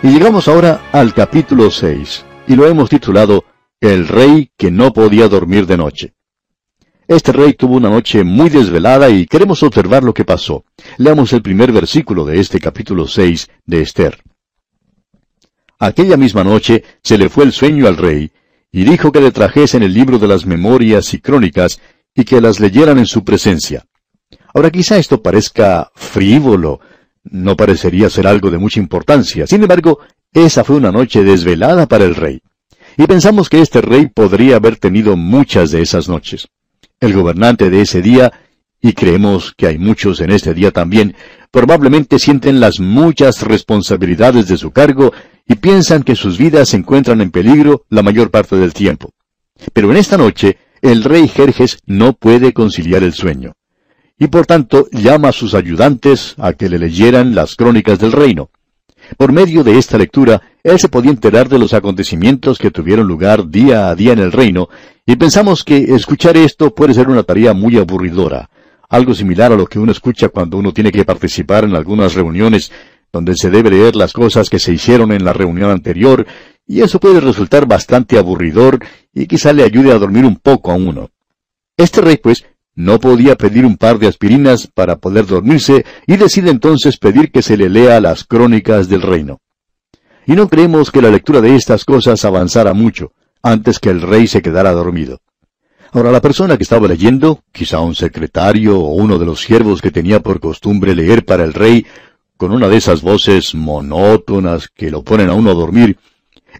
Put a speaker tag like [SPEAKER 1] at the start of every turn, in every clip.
[SPEAKER 1] Y llegamos ahora al capítulo 6, y lo hemos titulado El rey que no podía dormir de noche. Este rey tuvo una noche muy desvelada y queremos observar lo que pasó. Leamos el primer versículo de este capítulo 6 de Esther. Aquella misma noche se le fue el sueño al rey, y dijo que le trajesen el libro de las memorias y crónicas, y que las leyeran en su presencia. Ahora quizá esto parezca frívolo, no parecería ser algo de mucha importancia. Sin embargo, esa fue una noche desvelada para el rey. Y pensamos que este rey podría haber tenido muchas de esas noches. El gobernante de ese día, y creemos que hay muchos en este día también, probablemente sienten las muchas responsabilidades de su cargo y piensan que sus vidas se encuentran en peligro la mayor parte del tiempo. Pero en esta noche, el rey Jerjes no puede conciliar el sueño y por tanto llama a sus ayudantes a que le leyeran las crónicas del reino. Por medio de esta lectura, él se podía enterar de los acontecimientos que tuvieron lugar día a día en el reino, y pensamos que escuchar esto puede ser una tarea muy aburridora, algo similar a lo que uno escucha cuando uno tiene que participar en algunas reuniones donde se debe leer las cosas que se hicieron en la reunión anterior, y eso puede resultar bastante aburridor y quizá le ayude a dormir un poco a uno. Este rey, pues, no podía pedir un par de aspirinas para poder dormirse y decide entonces pedir que se le lea las crónicas del reino. Y no creemos que la lectura de estas cosas avanzara mucho, antes que el rey se quedara dormido. Ahora la persona que estaba leyendo, quizá un secretario o uno de los siervos que tenía por costumbre leer para el rey, con una de esas voces monótonas que lo ponen a uno a dormir,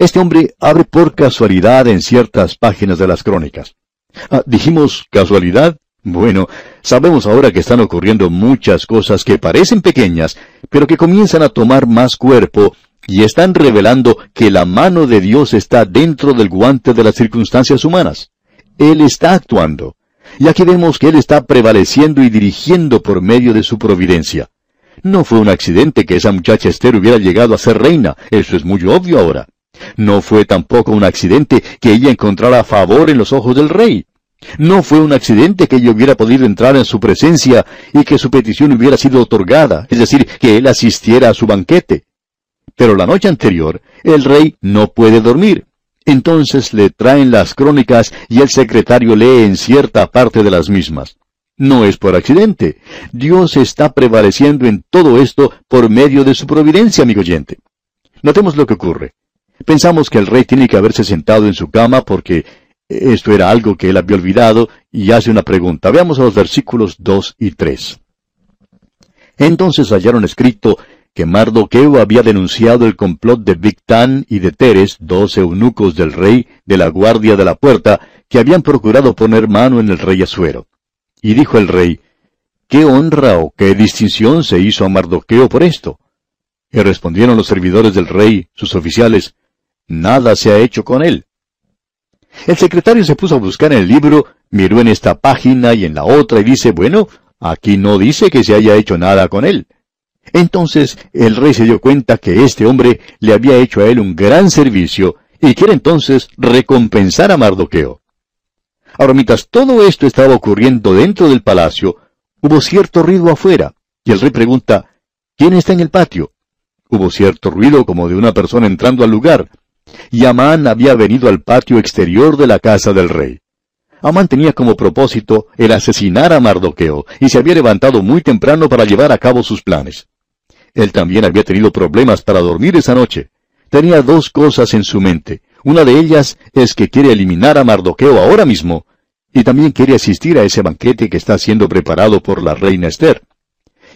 [SPEAKER 1] este hombre abre por casualidad en ciertas páginas de las crónicas. Ah, dijimos casualidad. Bueno, sabemos ahora que están ocurriendo muchas cosas que parecen pequeñas, pero que comienzan a tomar más cuerpo y están revelando que la mano de Dios está dentro del guante de las circunstancias humanas. Él está actuando. Y aquí vemos que Él está prevaleciendo y dirigiendo por medio de su providencia. No fue un accidente que esa muchacha Esther hubiera llegado a ser reina, eso es muy obvio ahora. No fue tampoco un accidente que ella encontrara favor en los ojos del rey. No fue un accidente que ella hubiera podido entrar en su presencia y que su petición hubiera sido otorgada, es decir, que él asistiera a su banquete. Pero la noche anterior, el rey no puede dormir. Entonces le traen las crónicas y el secretario lee en cierta parte de las mismas. No es por accidente. Dios está prevaleciendo en todo esto por medio de su providencia, amigo oyente. Notemos lo que ocurre. Pensamos que el rey tiene que haberse sentado en su cama porque esto era algo que él había olvidado y hace una pregunta. Veamos a los versículos 2 y 3. Entonces hallaron escrito que Mardoqueo había denunciado el complot de Victán y de Teres, dos eunucos del rey de la guardia de la puerta, que habían procurado poner mano en el rey Asuero. Y dijo el rey, ¿qué honra o qué distinción se hizo a Mardoqueo por esto? Y respondieron los servidores del rey, sus oficiales, nada se ha hecho con él. El secretario se puso a buscar en el libro, miró en esta página y en la otra y dice, bueno, aquí no dice que se haya hecho nada con él. Entonces el rey se dio cuenta que este hombre le había hecho a él un gran servicio y quiere entonces recompensar a Mardoqueo. Ahora, mientras todo esto estaba ocurriendo dentro del palacio, hubo cierto ruido afuera, y el rey pregunta, ¿quién está en el patio? Hubo cierto ruido como de una persona entrando al lugar, y Amán había venido al patio exterior de la casa del rey. Amán tenía como propósito el asesinar a Mardoqueo, y se había levantado muy temprano para llevar a cabo sus planes. Él también había tenido problemas para dormir esa noche. Tenía dos cosas en su mente. Una de ellas es que quiere eliminar a Mardoqueo ahora mismo, y también quiere asistir a ese banquete que está siendo preparado por la reina Esther.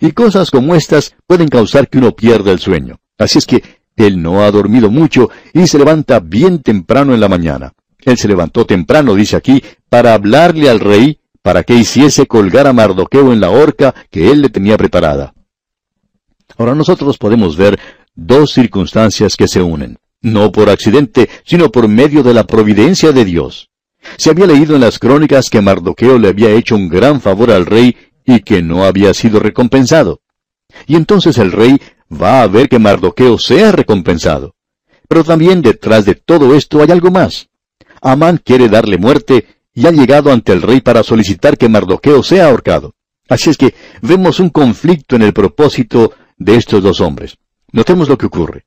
[SPEAKER 1] Y cosas como estas pueden causar que uno pierda el sueño. Así es que él no ha dormido mucho y se levanta bien temprano en la mañana. Él se levantó temprano, dice aquí, para hablarle al rey, para que hiciese colgar a Mardoqueo en la horca que él le tenía preparada. Ahora nosotros podemos ver dos circunstancias que se unen, no por accidente, sino por medio de la providencia de Dios. Se había leído en las crónicas que Mardoqueo le había hecho un gran favor al rey y que no había sido recompensado. Y entonces el rey va a ver que Mardoqueo sea recompensado. Pero también detrás de todo esto hay algo más. Amán quiere darle muerte y ha llegado ante el rey para solicitar que Mardoqueo sea ahorcado. Así es que vemos un conflicto en el propósito de estos dos hombres. Notemos lo que ocurre.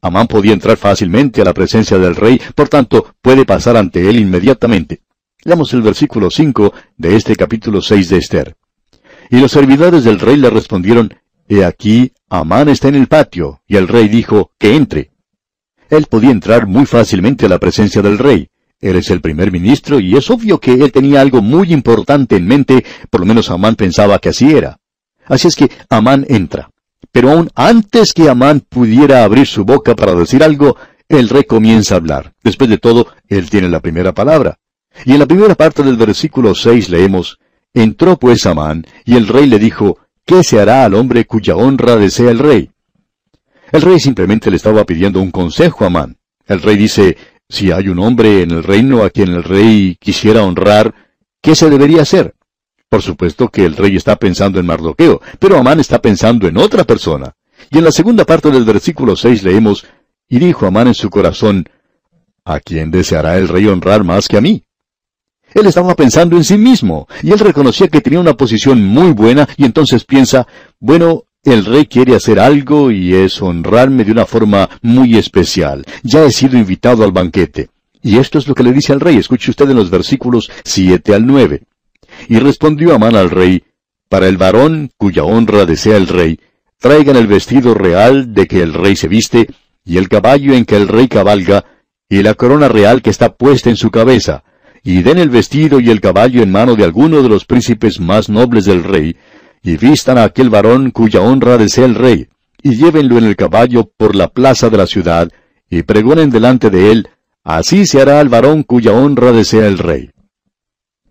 [SPEAKER 1] Amán podía entrar fácilmente a la presencia del rey, por tanto, puede pasar ante él inmediatamente. Leamos el versículo 5 de este capítulo 6 de Esther. Y los servidores del rey le respondieron, He aquí, Amán está en el patio, y el rey dijo, que entre. Él podía entrar muy fácilmente a la presencia del rey. Él es el primer ministro y es obvio que él tenía algo muy importante en mente, por lo menos Amán pensaba que así era. Así es que Amán entra. Pero aún antes que Amán pudiera abrir su boca para decir algo, el rey comienza a hablar. Después de todo, él tiene la primera palabra. Y en la primera parte del versículo 6 leemos, Entró pues Amán, y el rey le dijo, ¿qué se hará al hombre cuya honra desea el rey? El rey simplemente le estaba pidiendo un consejo a Amán. El rey dice, si hay un hombre en el reino a quien el rey quisiera honrar, ¿qué se debería hacer? Por supuesto que el rey está pensando en Mardoqueo, pero Amán está pensando en otra persona. Y en la segunda parte del versículo 6 leemos, y dijo Amán en su corazón, ¿a quién deseará el rey honrar más que a mí? Él estaba pensando en sí mismo, y él reconocía que tenía una posición muy buena, y entonces piensa, bueno, el rey quiere hacer algo y es honrarme de una forma muy especial. Ya he sido invitado al banquete. Y esto es lo que le dice al rey. Escuche usted en los versículos 7 al 9. Y respondió Amán al rey, Para el varón cuya honra desea el rey, traigan el vestido real de que el rey se viste, y el caballo en que el rey cabalga, y la corona real que está puesta en su cabeza, y den el vestido y el caballo en mano de alguno de los príncipes más nobles del rey, y vistan a aquel varón cuya honra desea el rey, y llévenlo en el caballo por la plaza de la ciudad, y pregonen delante de él, así se hará al varón cuya honra desea el rey.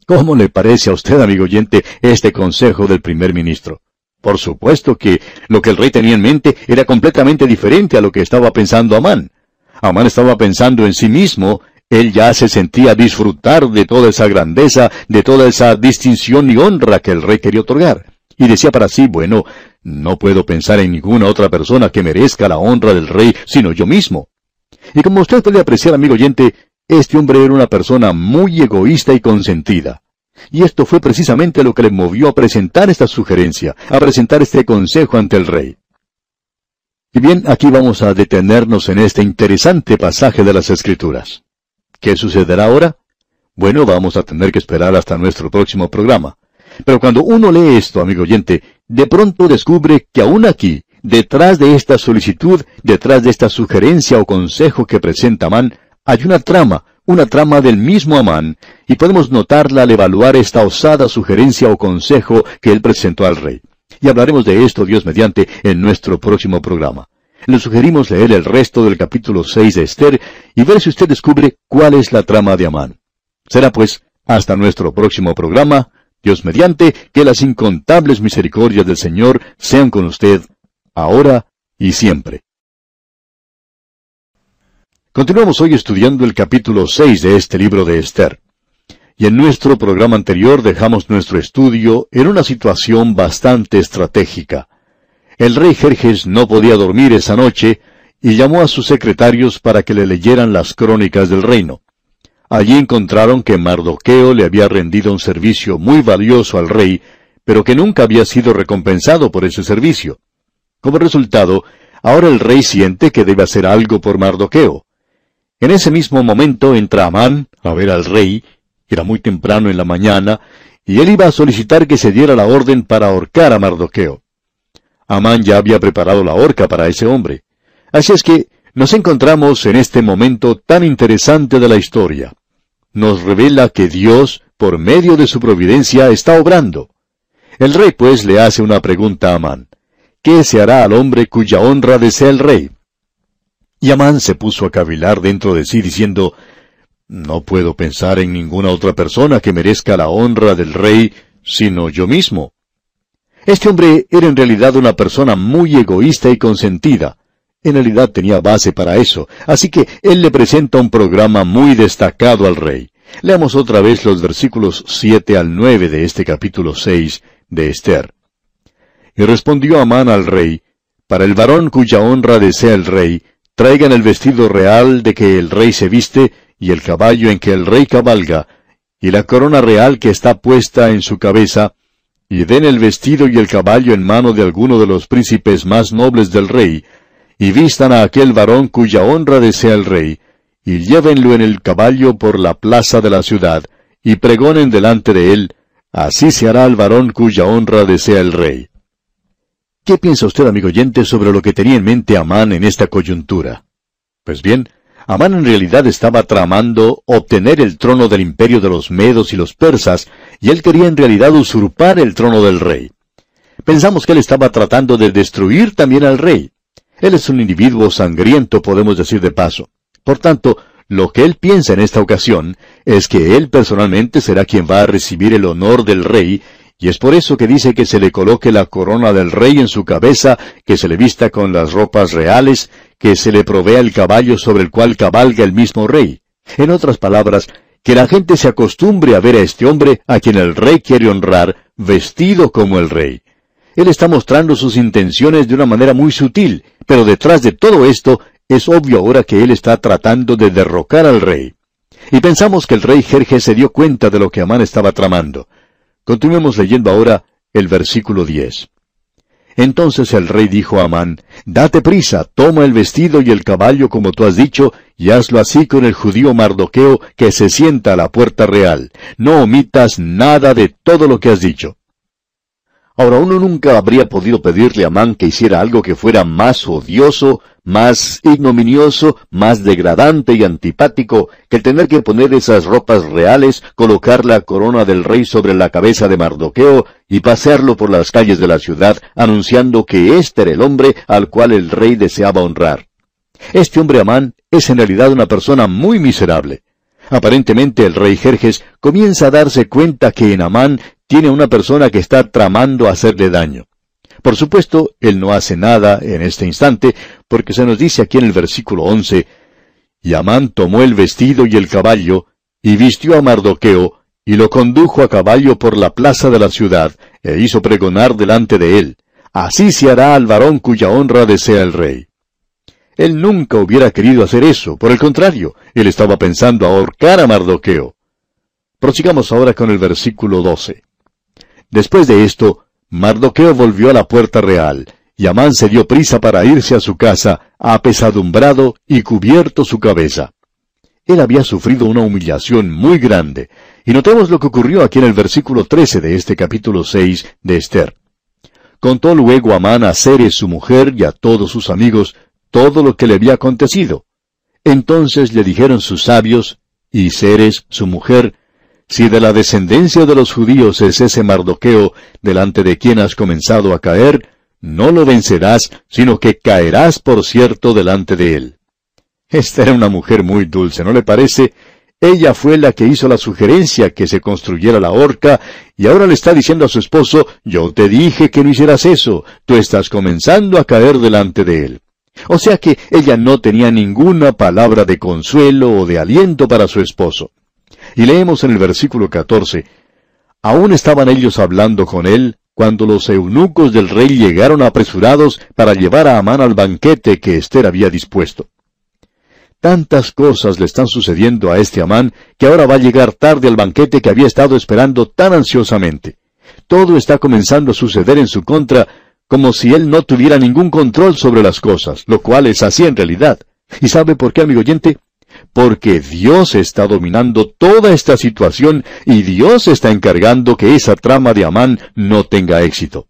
[SPEAKER 1] ¿Cómo le parece a usted, amigo oyente, este consejo del primer ministro? Por supuesto que lo que el rey tenía en mente era completamente diferente a lo que estaba pensando Amán. Amán estaba pensando en sí mismo, él ya se sentía disfrutar de toda esa grandeza, de toda esa distinción y honra que el rey quería otorgar. Y decía para sí, bueno, no puedo pensar en ninguna otra persona que merezca la honra del rey, sino yo mismo. Y como usted puede apreciar, amigo oyente, este hombre era una persona muy egoísta y consentida. Y esto fue precisamente lo que le movió a presentar esta sugerencia, a presentar este consejo ante el rey. Y bien, aquí vamos a detenernos en este interesante pasaje de las Escrituras. ¿Qué sucederá ahora? Bueno, vamos a tener que esperar hasta nuestro próximo programa. Pero cuando uno lee esto, amigo oyente, de pronto descubre que aún aquí, detrás de esta solicitud, detrás de esta sugerencia o consejo que presenta Amán, hay una trama, una trama del mismo Amán, y podemos notarla al evaluar esta osada sugerencia o consejo que él presentó al rey. Y hablaremos de esto, Dios mediante, en nuestro próximo programa. Le sugerimos leer el resto del capítulo 6 de Esther y ver si usted descubre cuál es la trama de Amán. Será pues, hasta nuestro próximo programa, Dios mediante, que las incontables misericordias del Señor sean con usted, ahora y siempre. Continuamos hoy estudiando el capítulo 6 de este libro de Esther. Y en nuestro programa anterior dejamos nuestro estudio en una situación bastante estratégica. El rey Jerjes no podía dormir esa noche y llamó a sus secretarios para que le leyeran las crónicas del reino. Allí encontraron que Mardoqueo le había rendido un servicio muy valioso al rey, pero que nunca había sido recompensado por ese servicio. Como resultado, ahora el rey siente que debe hacer algo por Mardoqueo. En ese mismo momento entra Amán a ver al rey, era muy temprano en la mañana, y él iba a solicitar que se diera la orden para ahorcar a Mardoqueo. Amán ya había preparado la horca para ese hombre. Así es que nos encontramos en este momento tan interesante de la historia nos revela que Dios, por medio de su providencia, está obrando. El rey pues le hace una pregunta a Amán. ¿Qué se hará al hombre cuya honra desea el rey? Y Amán se puso a cavilar dentro de sí diciendo, No puedo pensar en ninguna otra persona que merezca la honra del rey, sino yo mismo. Este hombre era en realidad una persona muy egoísta y consentida. En realidad tenía base para eso, así que él le presenta un programa muy destacado al rey. Leamos otra vez los versículos siete al nueve de este capítulo seis de Esther. Y respondió Amán al rey, Para el varón cuya honra desea el rey, traigan el vestido real de que el rey se viste, y el caballo en que el rey cabalga, y la corona real que está puesta en su cabeza, y den el vestido y el caballo en mano de alguno de los príncipes más nobles del rey, y vistan a aquel varón cuya honra desea el rey, y llévenlo en el caballo por la plaza de la ciudad, y pregonen delante de él, así se hará al varón cuya honra desea el rey. ¿Qué piensa usted, amigo oyente, sobre lo que tenía en mente Amán en esta coyuntura? Pues bien, Amán en realidad estaba tramando obtener el trono del imperio de los medos y los persas, y él quería en realidad usurpar el trono del rey. Pensamos que él estaba tratando de destruir también al rey. Él es un individuo sangriento, podemos decir de paso. Por tanto, lo que él piensa en esta ocasión es que él personalmente será quien va a recibir el honor del rey, y es por eso que dice que se le coloque la corona del rey en su cabeza, que se le vista con las ropas reales, que se le provea el caballo sobre el cual cabalga el mismo rey. En otras palabras, que la gente se acostumbre a ver a este hombre a quien el rey quiere honrar, vestido como el rey. Él está mostrando sus intenciones de una manera muy sutil, pero detrás de todo esto es obvio ahora que él está tratando de derrocar al rey. Y pensamos que el rey Jerjes se dio cuenta de lo que Amán estaba tramando. Continuemos leyendo ahora el versículo 10. Entonces el rey dijo a Amán, Date prisa, toma el vestido y el caballo como tú has dicho, y hazlo así con el judío Mardoqueo que se sienta a la puerta real. No omitas nada de todo lo que has dicho. Ahora uno nunca habría podido pedirle a Amán que hiciera algo que fuera más odioso, más ignominioso, más degradante y antipático que el tener que poner esas ropas reales, colocar la corona del rey sobre la cabeza de Mardoqueo y pasearlo por las calles de la ciudad anunciando que este era el hombre al cual el rey deseaba honrar. Este hombre Amán es en realidad una persona muy miserable. Aparentemente el rey Jerjes comienza a darse cuenta que en Amán tiene una persona que está tramando hacerle daño. Por supuesto, él no hace nada en este instante, porque se nos dice aquí en el versículo 11, Y Amán tomó el vestido y el caballo, y vistió a Mardoqueo, y lo condujo a caballo por la plaza de la ciudad, e hizo pregonar delante de él. Así se hará al varón cuya honra desea el rey. Él nunca hubiera querido hacer eso, por el contrario, él estaba pensando ahorcar a Mardoqueo. Prosigamos ahora con el versículo 12. Después de esto, Mardoqueo volvió a la puerta real, y Amán se dio prisa para irse a su casa, apesadumbrado y cubierto su cabeza. Él había sufrido una humillación muy grande, y notemos lo que ocurrió aquí en el versículo 13 de este capítulo 6 de Esther. Contó luego Amán a Ceres su mujer y a todos sus amigos todo lo que le había acontecido. Entonces le dijeron sus sabios, y Ceres su mujer, si de la descendencia de los judíos es ese Mardoqueo, delante de quien has comenzado a caer, no lo vencerás, sino que caerás por cierto delante de él. Esta era una mujer muy dulce, ¿no le parece? Ella fue la que hizo la sugerencia que se construyera la horca, y ahora le está diciendo a su esposo, yo te dije que no hicieras eso, tú estás comenzando a caer delante de él. O sea que ella no tenía ninguna palabra de consuelo o de aliento para su esposo. Y leemos en el versículo 14, Aún estaban ellos hablando con él, cuando los eunucos del rey llegaron apresurados para llevar a Amán al banquete que Esther había dispuesto. Tantas cosas le están sucediendo a este Amán que ahora va a llegar tarde al banquete que había estado esperando tan ansiosamente. Todo está comenzando a suceder en su contra como si él no tuviera ningún control sobre las cosas, lo cual es así en realidad. ¿Y sabe por qué, amigo oyente? Porque Dios está dominando toda esta situación y Dios está encargando que esa trama de Amán no tenga éxito.